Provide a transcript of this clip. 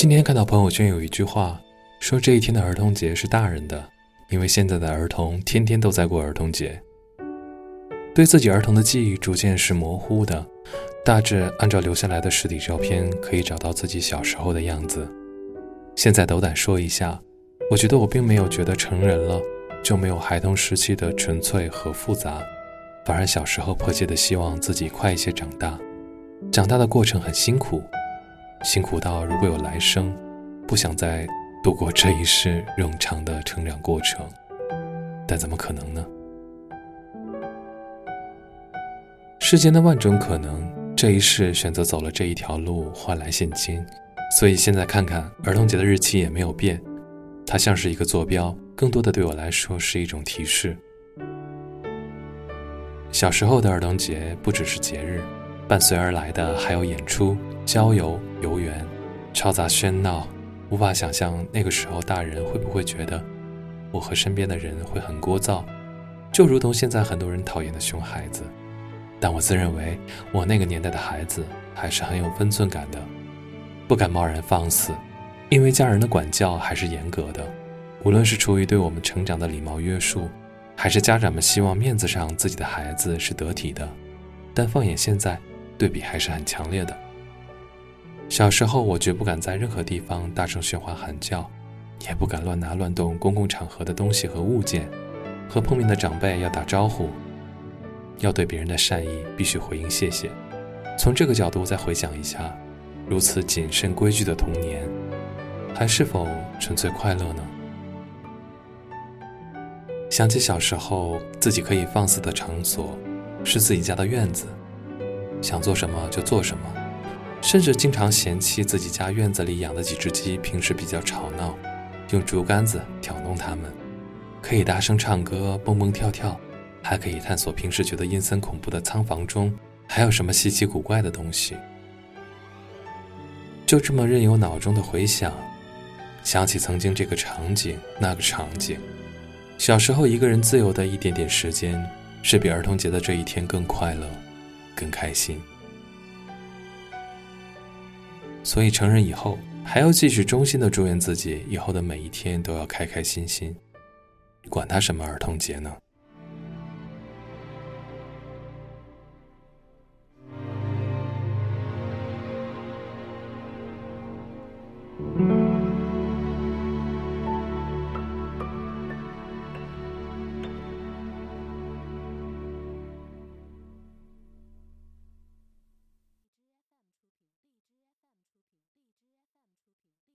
今天看到朋友圈有一句话，说这一天的儿童节是大人的，因为现在的儿童天天都在过儿童节。对自己儿童的记忆逐渐是模糊的，大致按照留下来的实体照片，可以找到自己小时候的样子。现在斗胆说一下，我觉得我并没有觉得成人了就没有孩童时期的纯粹和复杂，反而小时候迫切的希望自己快一些长大。长大的过程很辛苦。辛苦到如果有来生，不想再度过这一世冗长的成长过程，但怎么可能呢？世间的万种可能，这一世选择走了这一条路，换来现今。所以现在看看儿童节的日期也没有变，它像是一个坐标，更多的对我来说是一种提示。小时候的儿童节不只是节日。伴随而来的还有演出、郊游、游园，嘈杂喧闹，无法想象那个时候大人会不会觉得我和身边的人会很聒噪，就如同现在很多人讨厌的熊孩子。但我自认为我那个年代的孩子还是很有分寸感的，不敢贸然放肆，因为家人的管教还是严格的，无论是出于对我们成长的礼貌约束，还是家长们希望面子上自己的孩子是得体的。但放眼现在。对比还是很强烈的。小时候，我绝不敢在任何地方大声喧哗喊叫，也不敢乱拿乱动公共场合的东西和物件。和碰面的长辈要打招呼，要对别人的善意必须回应谢谢。从这个角度再回想一下，如此谨慎规矩的童年，还是否纯粹快乐呢？想起小时候自己可以放肆的场所，是自己家的院子。想做什么就做什么，甚至经常嫌弃自己家院子里养的几只鸡平时比较吵闹，用竹竿子挑弄它们。可以大声唱歌、蹦蹦跳跳，还可以探索平时觉得阴森恐怖的仓房中还有什么稀奇古怪的东西。就这么任由脑中的回想，想起曾经这个场景、那个场景。小时候一个人自由的一点点时间，是比儿童节的这一天更快乐。更开心。所以成人以后还要继续衷心的祝愿自己以后的每一天都要开开心心管他什么儿童节呢？